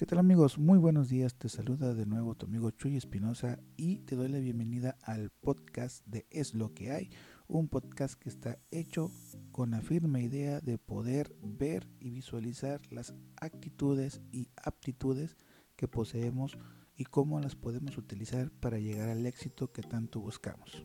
¿Qué tal amigos? Muy buenos días, te saluda de nuevo tu amigo Chuy Espinosa y te doy la bienvenida al podcast de Es lo que hay, un podcast que está hecho con la firme idea de poder ver y visualizar las actitudes y aptitudes que poseemos y cómo las podemos utilizar para llegar al éxito que tanto buscamos.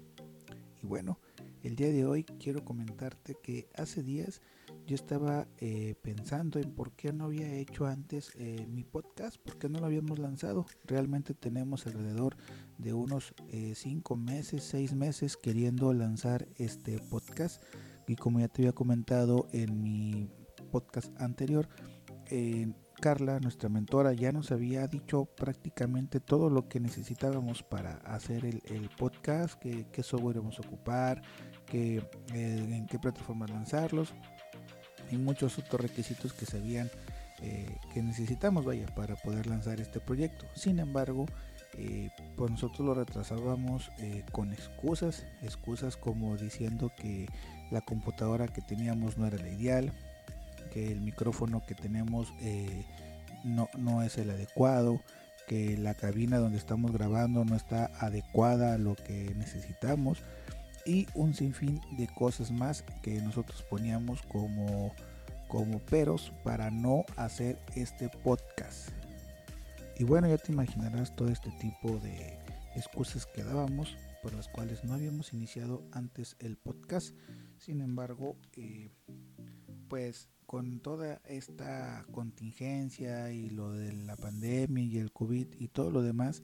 Y bueno, el día de hoy quiero comentarte que hace días yo estaba eh, pensando en por qué no había hecho antes eh, mi podcast, por qué no lo habíamos lanzado. Realmente tenemos alrededor de unos 5 eh, meses, 6 meses queriendo lanzar este podcast. Y como ya te había comentado en mi podcast anterior, Carla, nuestra mentora, ya nos había dicho prácticamente todo lo que necesitábamos para hacer el, podcast, qué, qué software íbamos a ocupar, eh, en qué plataformas lanzarlos y muchos otros requisitos que sabían eh, que necesitamos vaya para poder lanzar este proyecto. Sin embargo eh, pues nosotros lo retrasábamos con excusas excusas como diciendo que la computadora que teníamos no era la ideal que el micrófono que tenemos no, no es el adecuado que la cabina donde estamos grabando no está adecuada a lo que necesitamos y un sinfín de cosas más que nosotros poníamos como, como peros para no hacer este podcast. Y bueno, ya te imaginarás todo este tipo de excusas que dábamos por las cuales no habíamos iniciado antes el podcast. Sin embargo, eh, pues con toda esta contingencia y lo de la pandemia y el COVID y todo lo demás,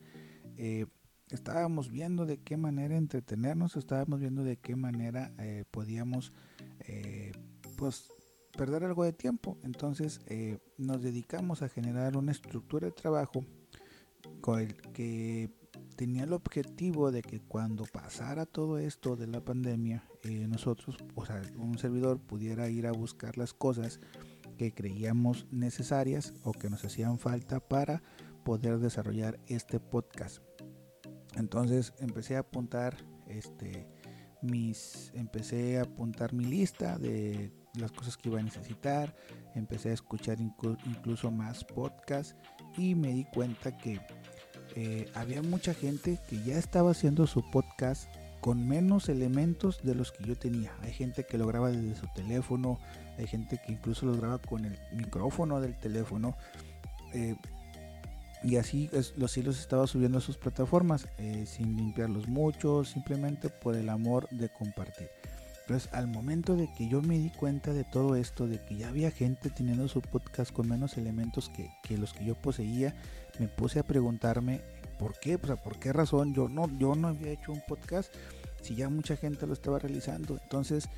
eh, estábamos viendo de qué manera entretenernos, estábamos viendo de qué manera eh, podíamos eh, pues perder algo de tiempo. Entonces eh, nos dedicamos a generar una estructura de trabajo con el que tenía el objetivo de que cuando pasara todo esto de la pandemia, nosotros, o sea, un servidor pudiera ir a buscar las cosas que creíamos necesarias o que nos hacían falta para poder desarrollar este podcast. Entonces empecé a apuntar este mis empecé a apuntar mi lista de las cosas que iba a necesitar, empecé a escuchar incluso más podcasts y me di cuenta que eh, había mucha gente que ya estaba haciendo su podcast con menos elementos de los que yo tenía. Hay gente que lo graba desde su teléfono, hay gente que incluso lo graba con el micrófono del teléfono. Eh, y así los hilos estaba subiendo a sus plataformas eh, sin limpiarlos mucho, simplemente por el amor de compartir. Entonces al momento de que yo me di cuenta de todo esto, de que ya había gente teniendo su podcast con menos elementos que, que los que yo poseía, me puse a preguntarme por qué, o sea, por qué razón yo no, yo no había hecho un podcast si ya mucha gente lo estaba realizando. Entonces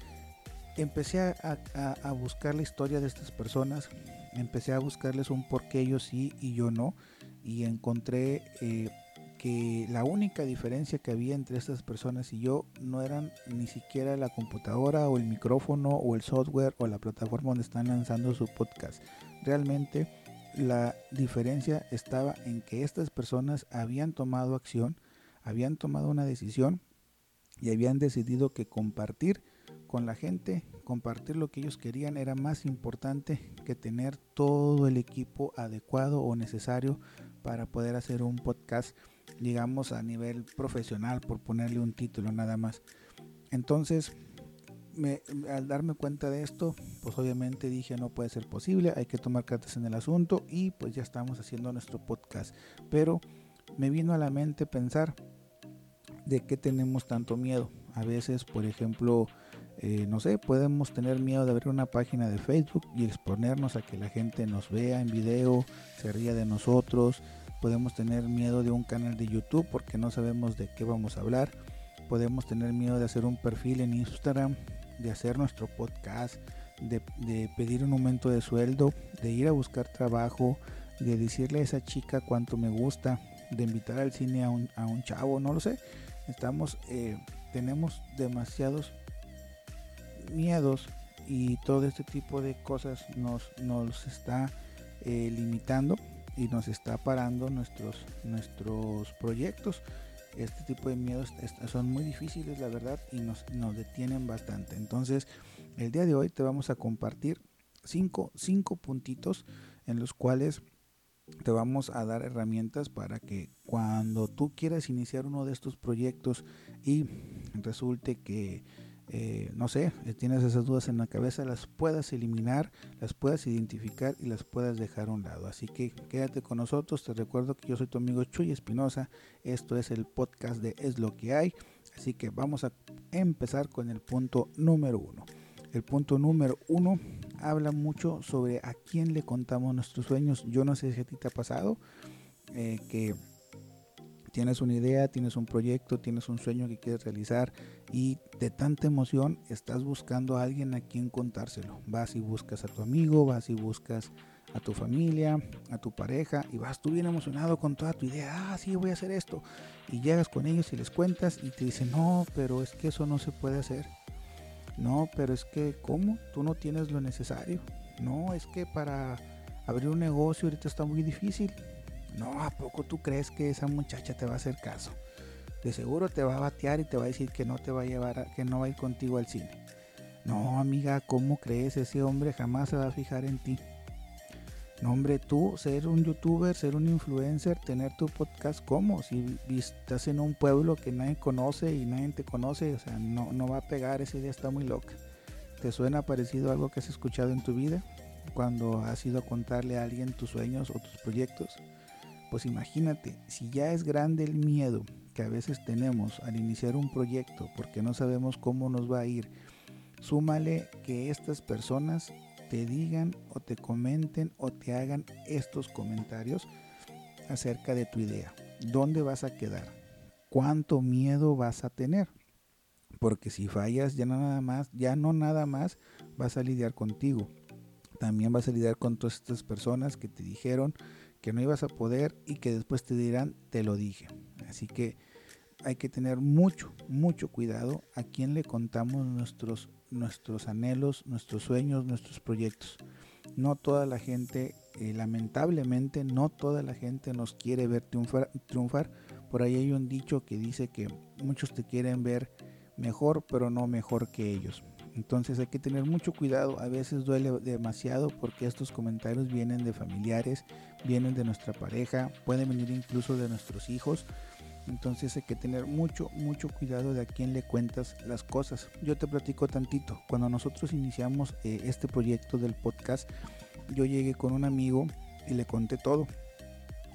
empecé a, a, a buscar la historia de estas personas, empecé a buscarles un por qué ellos sí y yo no y encontré eh, que la única diferencia que había entre estas personas y yo no eran ni siquiera la computadora o el micrófono o el software o la plataforma donde están lanzando su podcast. Realmente la diferencia estaba en que estas personas habían tomado acción, habían tomado una decisión y habían decidido que compartir con la gente, compartir lo que ellos querían era más importante que tener todo el equipo adecuado o necesario para poder hacer un podcast, digamos, a nivel profesional, por ponerle un título nada más. Entonces, al darme cuenta de esto, pues obviamente dije no puede ser posible, hay que tomar cartas en el asunto y pues ya estamos haciendo nuestro podcast. Pero me vino a la mente pensar de qué tenemos tanto miedo. A veces, por ejemplo, eh, no sé, podemos tener miedo de abrir una página de Facebook y exponernos a que la gente nos vea en video, se ría de nosotros. Podemos tener miedo de un canal de YouTube porque no sabemos de qué vamos a hablar. Podemos tener miedo de hacer un perfil en Instagram, de hacer nuestro podcast, de, pedir un aumento de sueldo, de ir a buscar trabajo, de decirle a esa chica cuánto me gusta, de invitar al cine a un, a un chavo, no lo sé. Estamos, eh, tenemos demasiados miedos y todo este tipo de cosas nos, nos está eh, limitando y nos está parando nuestros, nuestros proyectos. Este tipo de miedos son muy difíciles, la verdad, y nos, nos detienen bastante. Entonces, el día de hoy te vamos a compartir cinco, cinco puntitos en los cuales te vamos a dar herramientas para que cuando tú quieras iniciar uno de estos proyectos y resulte que eh, no sé, eh, tienes esas dudas en la cabeza, las puedas eliminar, las puedas identificar y las puedas dejar a un lado. Así que quédate con nosotros. Te recuerdo que yo soy tu amigo Chuy Espinosa. Esto es el podcast de Es lo que hay. Así que vamos a empezar con el punto número uno. El punto número uno habla mucho sobre a quién le contamos nuestros sueños. Yo no sé si a ti te ha pasado eh, que tienes una idea, tienes un proyecto, tienes un sueño que quieres realizar y de tanta emoción estás buscando a alguien a quien contárselo. Vas y buscas a tu amigo, vas y buscas a tu familia, a tu pareja y vas tú bien emocionado con toda tu idea, ah, sí, voy a hacer esto. Y llegas con ellos y les cuentas y te dicen, no, pero es que eso no se puede hacer. No, pero es que, ¿cómo? Tú no tienes lo necesario. No, es que para abrir un negocio ahorita está muy difícil. No, ¿a poco tú crees que esa muchacha te va a hacer caso? De seguro te va a batear y te va a decir que no te va a llevar, que no va a ir contigo al cine. No, amiga, ¿cómo crees? Ese hombre jamás se va a fijar en ti. No, hombre, tú ser un youtuber, ser un influencer, tener tu podcast, ¿cómo? Si estás en un pueblo que nadie conoce y nadie te conoce, o sea, no, no va a pegar, esa idea está muy loca. ¿Te suena parecido a algo que has escuchado en tu vida? Cuando has ido a contarle a alguien tus sueños o tus proyectos. Pues imagínate, si ya es grande el miedo que a veces tenemos al iniciar un proyecto porque no sabemos cómo nos va a ir, súmale que estas personas te digan o te comenten o te hagan estos comentarios acerca de tu idea. ¿Dónde vas a quedar? ¿Cuánto miedo vas a tener? Porque si fallas ya no nada más, ya no nada más vas a lidiar contigo. También vas a lidiar con todas estas personas que te dijeron que no ibas a poder y que después te dirán, te lo dije. Así que hay que tener mucho, mucho cuidado a quién le contamos nuestros, nuestros anhelos, nuestros sueños, nuestros proyectos. No toda la gente, eh, lamentablemente, no toda la gente nos quiere ver triunfar, triunfar. Por ahí hay un dicho que dice que muchos te quieren ver mejor, pero no mejor que ellos. Entonces hay que tener mucho cuidado, a veces duele demasiado porque estos comentarios vienen de familiares, vienen de nuestra pareja, pueden venir incluso de nuestros hijos. Entonces hay que tener mucho, mucho cuidado de a quién le cuentas las cosas. Yo te platico tantito. Cuando nosotros iniciamos eh, este proyecto del podcast, yo llegué con un amigo y le conté todo.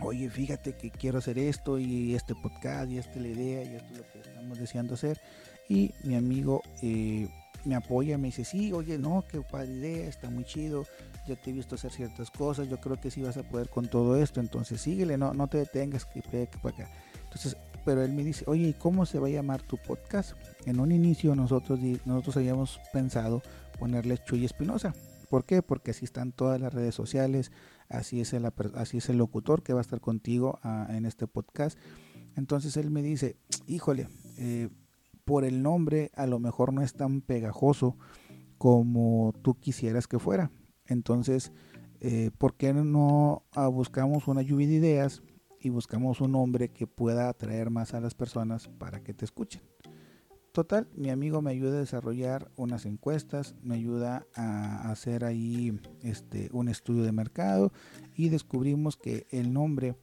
Oye, fíjate que quiero hacer esto y este podcast y esta es la idea y esto es lo que estamos deseando hacer. Y mi amigo eh, me apoya, me dice, sí, oye, no, qué padre idea, está muy chido, ya te he visto hacer ciertas cosas, yo creo que sí vas a poder con todo esto, entonces síguele, no, no te detengas, que para acá. Entonces, pero él me dice, oye, ¿y cómo se va a llamar tu podcast? En un inicio nosotros, nosotros habíamos pensado ponerle Chuy Espinosa. ¿Por qué? Porque así están todas las redes sociales, así es el, así es el locutor que va a estar contigo ah, en este podcast. Entonces él me dice, híjole, eh, por el nombre a lo mejor no es tan pegajoso como tú quisieras que fuera. Entonces, eh, ¿por qué no buscamos una lluvia de ideas y buscamos un nombre que pueda atraer más a las personas para que te escuchen? Total, mi amigo me ayuda a desarrollar unas encuestas, me ayuda a hacer ahí este, un estudio de mercado y descubrimos que el nombre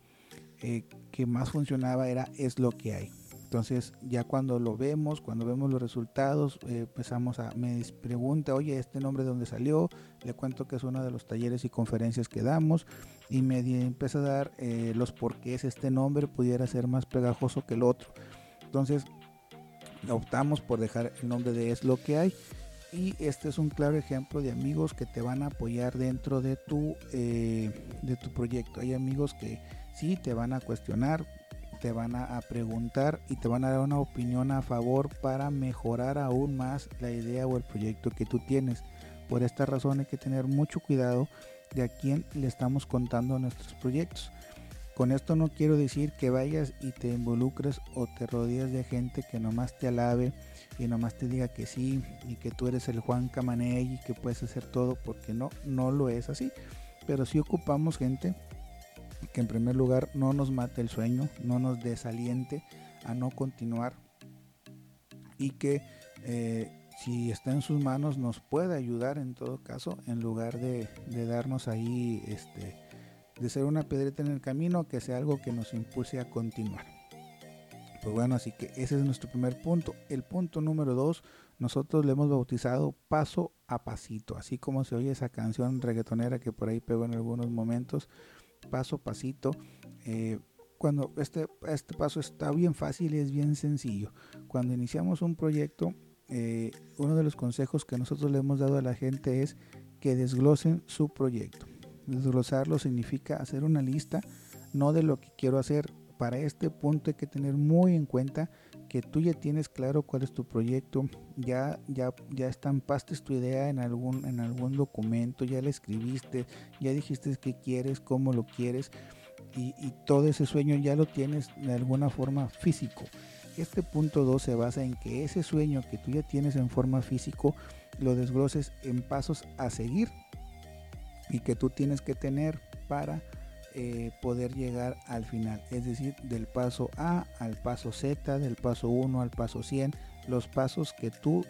eh, que más funcionaba era Es lo que hay. Entonces ya cuando lo vemos, cuando vemos los resultados, eh, empezamos a, me pregunta, oye, ¿este nombre de dónde salió? Le cuento que es uno de los talleres y conferencias que damos y me empieza a dar eh, los porqués este nombre pudiera ser más pegajoso que el otro. Entonces optamos por dejar el nombre de Es lo que hay y este es un claro ejemplo de amigos que te van a apoyar dentro de tu, eh, de tu proyecto. Hay amigos que sí te van a cuestionar, te van a, preguntar y te van a dar una opinión a favor para mejorar aún más la idea o el proyecto que tú tienes. Por esta razón hay que tener mucho cuidado de a quién le estamos contando nuestros proyectos. Con esto no quiero decir que vayas y te involucres o te rodees de gente que nomás te alabe y nomás te diga que sí y que tú eres el Juan Camaney y que puedes hacer todo porque no, no lo es así. Pero si ocupamos gente que en primer lugar no nos mate el sueño, no nos desaliente a no continuar y que eh, si está en sus manos nos puede ayudar en todo caso en lugar de, darnos ahí este de ser una piedrita en el camino que sea algo que nos impulse a continuar. Pues bueno, así que ese es nuestro primer punto. El punto número dos, nosotros le hemos bautizado paso a pasito, así como se oye esa canción reggaetonera que por ahí pegó en algunos momentos, paso a pasito. Eh, cuando este, este paso está bien fácil y es bien sencillo. Cuando iniciamos un proyecto, eh, uno de los consejos que nosotros le hemos dado a la gente es que desglosen su proyecto. Desglosarlo significa hacer una lista, no de lo que quiero hacer, para este punto hay que tener muy en cuenta que tú ya tienes claro cuál es tu proyecto, ya, ya, ya estampaste tu idea en algún, en algún documento, ya la escribiste, ya dijiste qué quieres, cómo lo quieres y, todo ese sueño ya lo tienes de alguna forma físico. Este punto 2 se basa en que ese sueño que tú ya tienes en forma físico lo desgloses en pasos a seguir y que tú tienes que tener para eh, poder llegar al final, es decir, del paso A al paso Z, del paso 1 al paso 100, los pasos que tú,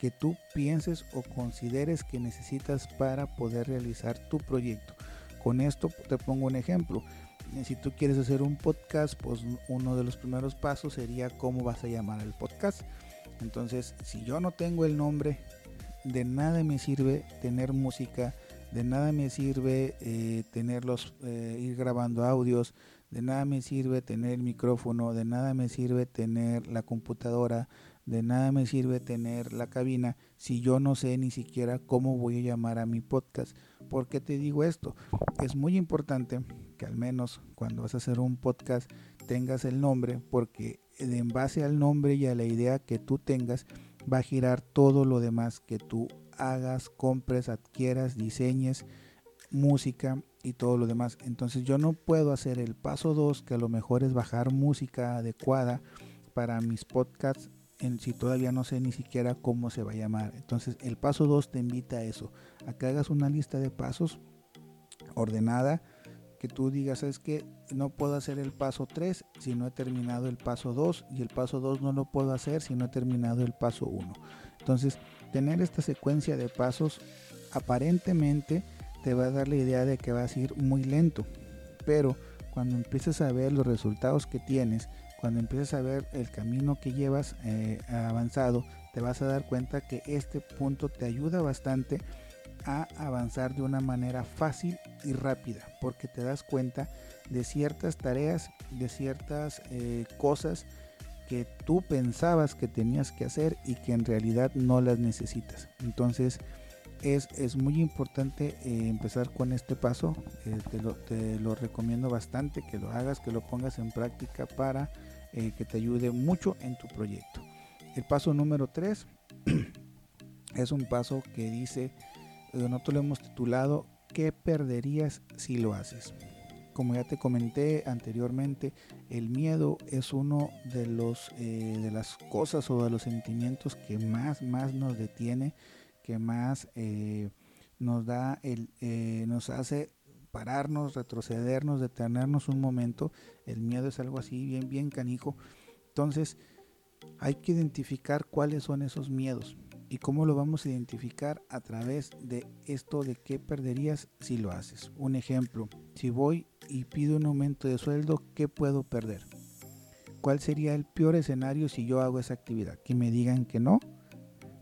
que tú pienses o consideres que necesitas para poder realizar tu proyecto. Con esto te pongo un ejemplo. Si tú quieres hacer un podcast, pues uno de los primeros pasos sería cómo vas a llamar el podcast. Entonces, si yo no tengo el nombre, de nada me sirve tener música, de nada me sirve eh, tenerlos, eh, ir grabando audios, de nada me sirve tener el micrófono, de nada me sirve tener la computadora, de nada me sirve tener la cabina si yo no sé ni siquiera cómo voy a llamar a mi podcast. ¿Por qué te digo esto? Es muy importante que al menos cuando vas a hacer un podcast tengas el nombre porque en base al nombre y a la idea que tú tengas va a girar todo lo demás que tú hagas, compres, adquieras, diseñes, música y todo lo demás. Entonces yo no puedo hacer el paso 2, que a lo mejor es bajar música adecuada para mis podcasts, en, si todavía no sé ni siquiera cómo se va a llamar. Entonces el paso 2 te invita a eso, a que hagas una lista de pasos ordenada, que tú digas, es que no puedo hacer el paso 3 si no he terminado el paso 2 y el paso 2 no lo puedo hacer si no he terminado el paso 1. Entonces, tener esta secuencia de pasos aparentemente te va a dar la idea de que vas a ir muy lento, pero cuando empieces a ver los resultados que tienes, cuando empieces a ver el camino que llevas eh, avanzado, te vas a dar cuenta que este punto te ayuda bastante a avanzar de una manera fácil y rápida, porque te das cuenta de ciertas tareas, de ciertas eh, cosas que tú pensabas que tenías que hacer y que en realidad no las necesitas. Entonces es, muy importante eh, empezar con este paso. Eh, te, lo, recomiendo bastante que lo hagas, que lo pongas en práctica para eh, que te ayude mucho en tu proyecto. El paso número 3 es un paso que dice, nosotros lo hemos titulado, ¿qué perderías si lo haces? Como ya te comenté anteriormente, el miedo es uno de los eh, de las cosas o de los sentimientos que más más nos detiene, que más eh, nos da el eh, nos hace pararnos, retrocedernos, detenernos un momento. El miedo es algo así bien bien canijo. Entonces hay que identificar cuáles son esos miedos. ¿Y cómo lo vamos a identificar? A través de esto de qué perderías si lo haces. Un ejemplo, si voy y pido un aumento de sueldo, ¿qué puedo perder? ¿Cuál sería el peor escenario si yo hago esa actividad? Que me digan que no,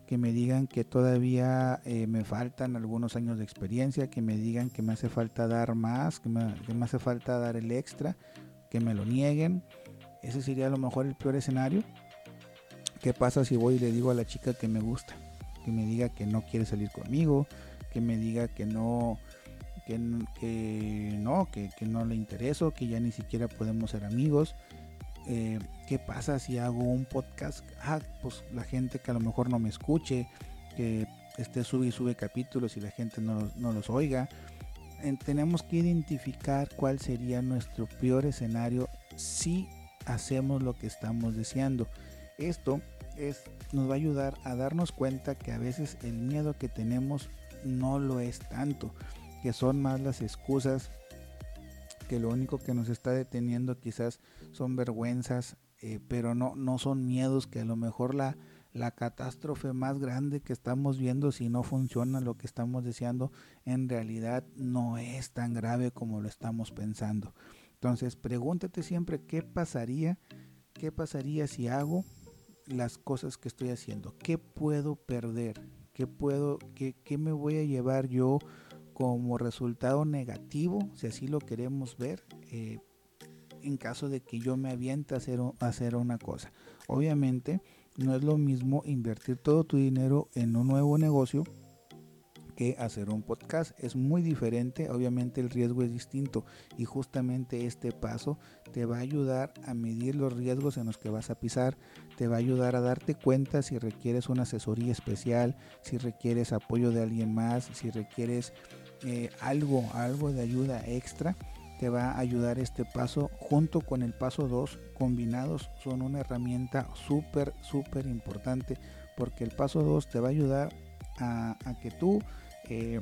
que me digan que todavía eh, me faltan algunos años de experiencia, que me digan que me hace falta dar más, que me, que me hace falta dar el extra, que me lo nieguen. Ese sería a lo mejor el peor escenario. ¿Qué pasa si voy y le digo a la chica que me gusta? Que me diga que no quiere salir conmigo, que me diga que no, que, no, que, no le intereso, que ya ni siquiera podemos ser amigos. Eh, ¿Qué pasa si hago un podcast? Ah, pues la gente que a lo mejor no me escuche, que esté sube y sube capítulos y la gente no, no los oiga. tenemos que identificar cuál sería nuestro peor escenario si hacemos lo que estamos deseando. Esto es, nos va a ayudar a darnos cuenta que a veces el miedo que tenemos no lo es tanto, que son más las excusas, que lo único que nos está deteniendo quizás son vergüenzas, eh, pero no, no son miedos que a lo mejor la, la catástrofe más grande que estamos viendo si no funciona lo que estamos deseando, en realidad no es tan grave como lo estamos pensando. Entonces, pregúntate siempre qué pasaría, qué pasaría si hago las cosas que estoy haciendo, qué puedo perder, qué puedo, qué, qué me voy a llevar yo como resultado negativo, si así lo queremos ver, eh, en caso de que yo me aviente a hacer, a hacer una cosa. Obviamente no es lo mismo invertir todo tu dinero en un nuevo negocio que hacer un podcast. Es muy diferente, obviamente el riesgo es distinto y justamente este paso te va a ayudar a medir los riesgos en los que vas a pisar, te va a ayudar a darte cuenta si requieres una asesoría especial, si requieres apoyo de alguien más, si requieres eh, algo, algo de ayuda extra te va a ayudar este paso junto con el paso 2 combinados son una herramienta súper súper importante porque el paso 2 te va a ayudar a, que tú eh,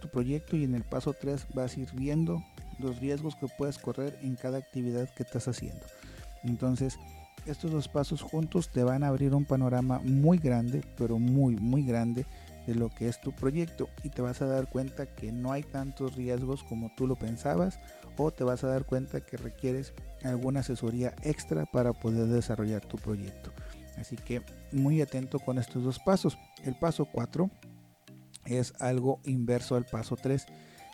tu proyecto y en el paso 3 vas a ir viendo los riesgos que puedes correr en cada actividad que estás haciendo entonces estos dos pasos juntos te van a abrir un panorama muy grande pero muy muy grande de lo que es tu proyecto y te vas a dar cuenta que no hay tantos riesgos como tú lo pensabas o te vas a dar cuenta que requieres alguna asesoría extra para poder desarrollar tu proyecto. Así que muy atento con estos dos pasos. El paso 4 es algo inverso al paso 3.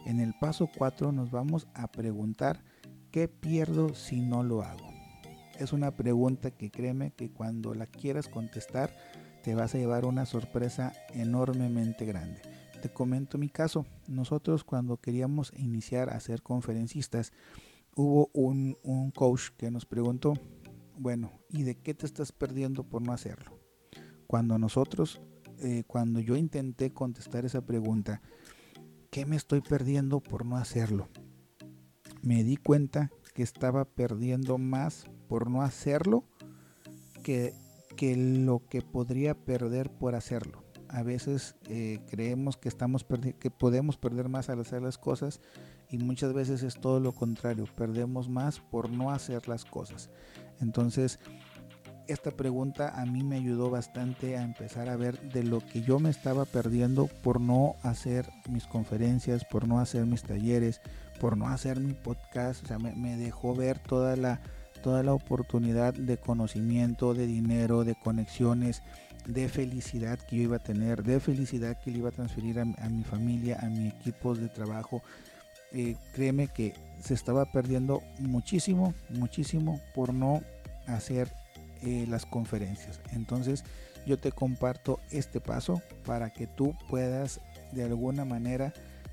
En el paso 4 nos vamos a preguntar ¿qué pierdo si no lo hago? Es una pregunta que créeme que cuando la quieras contestar te vas a llevar una sorpresa enormemente grande. Te comento mi caso. Nosotros cuando queríamos iniciar a ser conferencistas, hubo un, coach que nos preguntó, bueno, ¿y de qué te estás perdiendo por no hacerlo? Cuando nosotros, eh, cuando yo intenté contestar esa pregunta, ¿qué me estoy perdiendo por no hacerlo? Me di cuenta que estaba perdiendo más por no hacerlo que que lo que podría perder por hacerlo. A veces eh, creemos que, estamos que podemos perder más al hacer las cosas y muchas veces es todo lo contrario, perdemos más por no hacer las cosas. Entonces, esta pregunta a mí me ayudó bastante a empezar a ver de lo que yo me estaba perdiendo por no hacer mis conferencias, por no hacer mis talleres, por no hacer mi podcast. O sea, me dejó ver toda la toda la oportunidad de conocimiento, de dinero, de conexiones, de felicidad que yo iba a tener, de felicidad que le iba a transferir a, mi familia, a mi equipo de trabajo. Eh, créeme que se estaba perdiendo muchísimo, muchísimo por no hacer eh, las conferencias. Entonces yo te comparto este paso para que tú puedas de alguna manera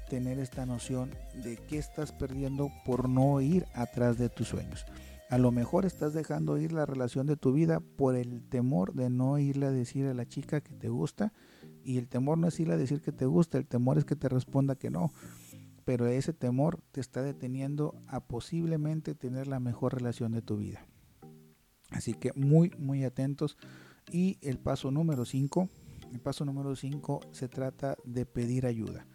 tener esta noción de qué estás perdiendo por no ir atrás de tus sueños. A lo mejor estás dejando ir la relación de tu vida por el temor de no irle a decir a la chica que te gusta. Y el temor no es irle a decir que te gusta, el temor es que te responda que no. Pero ese temor te está deteniendo a posiblemente tener la mejor relación de tu vida. Así que muy, muy atentos. Y el paso número 5. El paso número 5 se trata de pedir ayuda.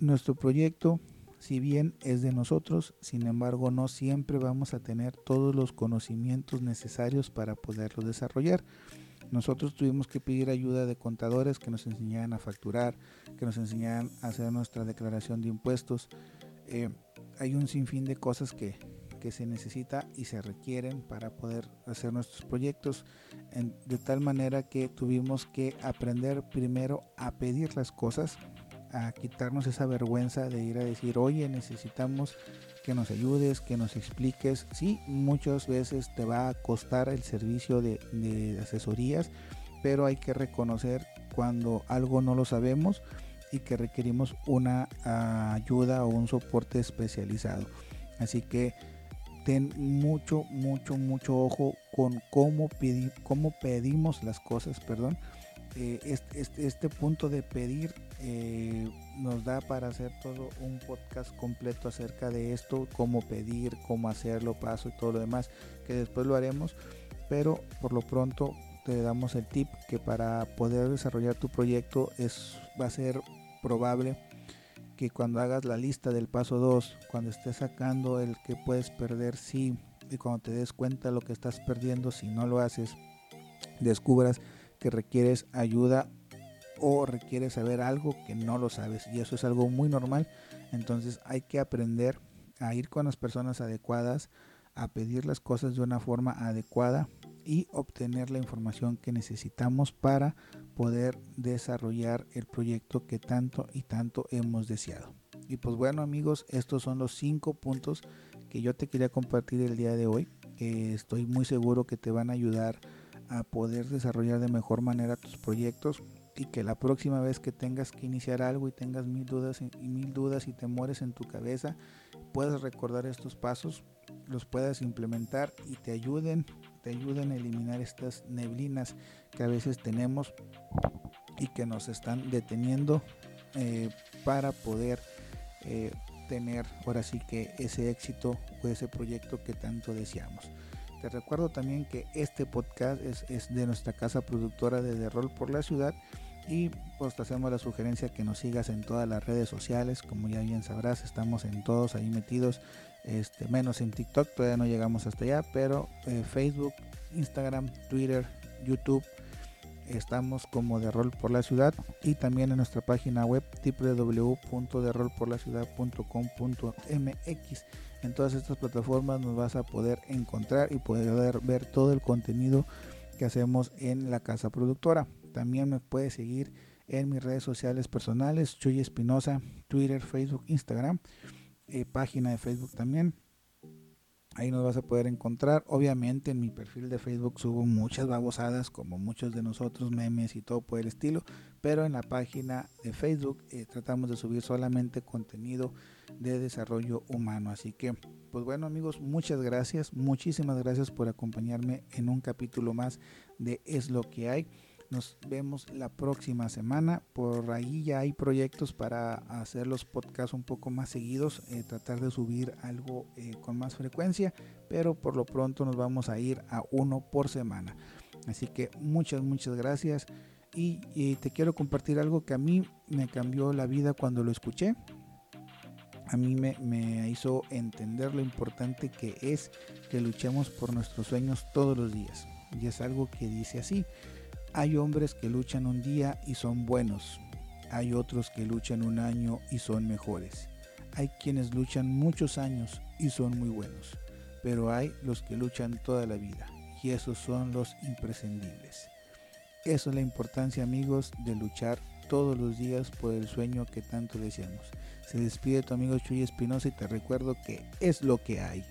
Nuestro proyecto si bien es de nosotros, sin embargo no siempre vamos a tener todos los conocimientos necesarios para poderlo desarrollar. Nosotros tuvimos que pedir ayuda de contadores que nos enseñaran a facturar, que nos enseñaran a hacer nuestra declaración de impuestos. Eh, hay un sinfín de cosas que, que se necesita y se requieren para poder hacer nuestros proyectos de tal manera que tuvimos que aprender primero a pedir las cosas a quitarnos esa vergüenza de ir a decir, oye, necesitamos que nos ayudes, que nos expliques. Sí, muchas veces te va a costar el servicio de, asesorías, pero hay que reconocer cuando algo no lo sabemos y que requerimos una ayuda o un soporte especializado. Así que ten mucho, mucho, mucho ojo con cómo, cómo pedimos las cosas, perdón. Eh, este, este, punto de pedir eh, nos da para hacer todo un podcast completo acerca de esto, cómo pedir, cómo hacerlo, paso y todo lo demás, que después lo haremos, pero por lo pronto te damos el tip que para poder desarrollar tu proyecto es, va a ser probable que cuando hagas la lista del paso 2, cuando estés sacando el que puedes perder sí y cuando te des cuenta lo que estás perdiendo si no lo haces, descubras que requieres ayuda o requieres saber algo que no lo sabes y eso es algo muy normal. Entonces hay que aprender a ir con las personas adecuadas, a pedir las cosas de una forma adecuada y obtener la información que necesitamos para poder desarrollar el proyecto que tanto y tanto hemos deseado. Y pues bueno amigos, estos son los cinco puntos que yo te quería compartir el día de hoy, que estoy muy seguro que te van a ayudar a poder desarrollar de mejor manera tus proyectos y que la próxima vez que tengas que iniciar algo y tengas mil dudas y mil dudas y temores en tu cabeza, puedas recordar estos pasos, los puedas implementar y te ayuden, te ayuden a eliminar estas neblinas que a veces tenemos y que nos están deteniendo eh, para poder eh, tener ahora sí que ese éxito o ese proyecto que tanto deseamos. Te recuerdo también que este podcast es, de nuestra casa productora de The Rol por la Ciudad y pues te hacemos la sugerencia que nos sigas en todas las redes sociales, como ya bien sabrás, estamos en todos ahí metidos, este, menos en TikTok, todavía no llegamos hasta allá, pero eh, Facebook, Instagram, Twitter, YouTube, estamos como de rol por la ciudad y también en nuestra página web www.derolporlaciudad.com.mx. En todas estas plataformas nos vas a poder encontrar y poder ver todo el contenido que hacemos en la casa productora. También me puedes seguir en mis redes sociales personales, Chuy Espinosa, Twitter, Facebook, Instagram, eh, página de Facebook también. Ahí nos vas a poder encontrar. Obviamente en mi perfil de Facebook subo muchas babosadas, como muchos de nosotros, memes y todo por el estilo. Pero en la página de Facebook eh, tratamos de subir solamente contenido de desarrollo humano. Así que, pues bueno amigos, muchas gracias. Muchísimas gracias por acompañarme en un capítulo más de Es lo que hay. Nos vemos la próxima semana. Por ahí ya hay proyectos para hacer los podcasts un poco más seguidos, eh, tratar de subir algo eh, con más frecuencia, pero por lo pronto nos vamos a ir a uno por semana. Así que muchas, muchas gracias. Y, te quiero compartir algo que a mí me cambió la vida cuando lo escuché. A mí me, me hizo entender lo importante que es que luchemos por nuestros sueños todos los días. Y es algo que dice así. Hay hombres que luchan un día y son buenos. Hay otros que luchan un año y son mejores. Hay quienes luchan muchos años y son muy buenos. Pero hay los que luchan toda la vida y esos son los imprescindibles. Eso es la importancia amigos de luchar todos los días por el sueño que tanto deseamos. Se despide tu amigo Chuy Espinosa y te recuerdo que es lo que hay.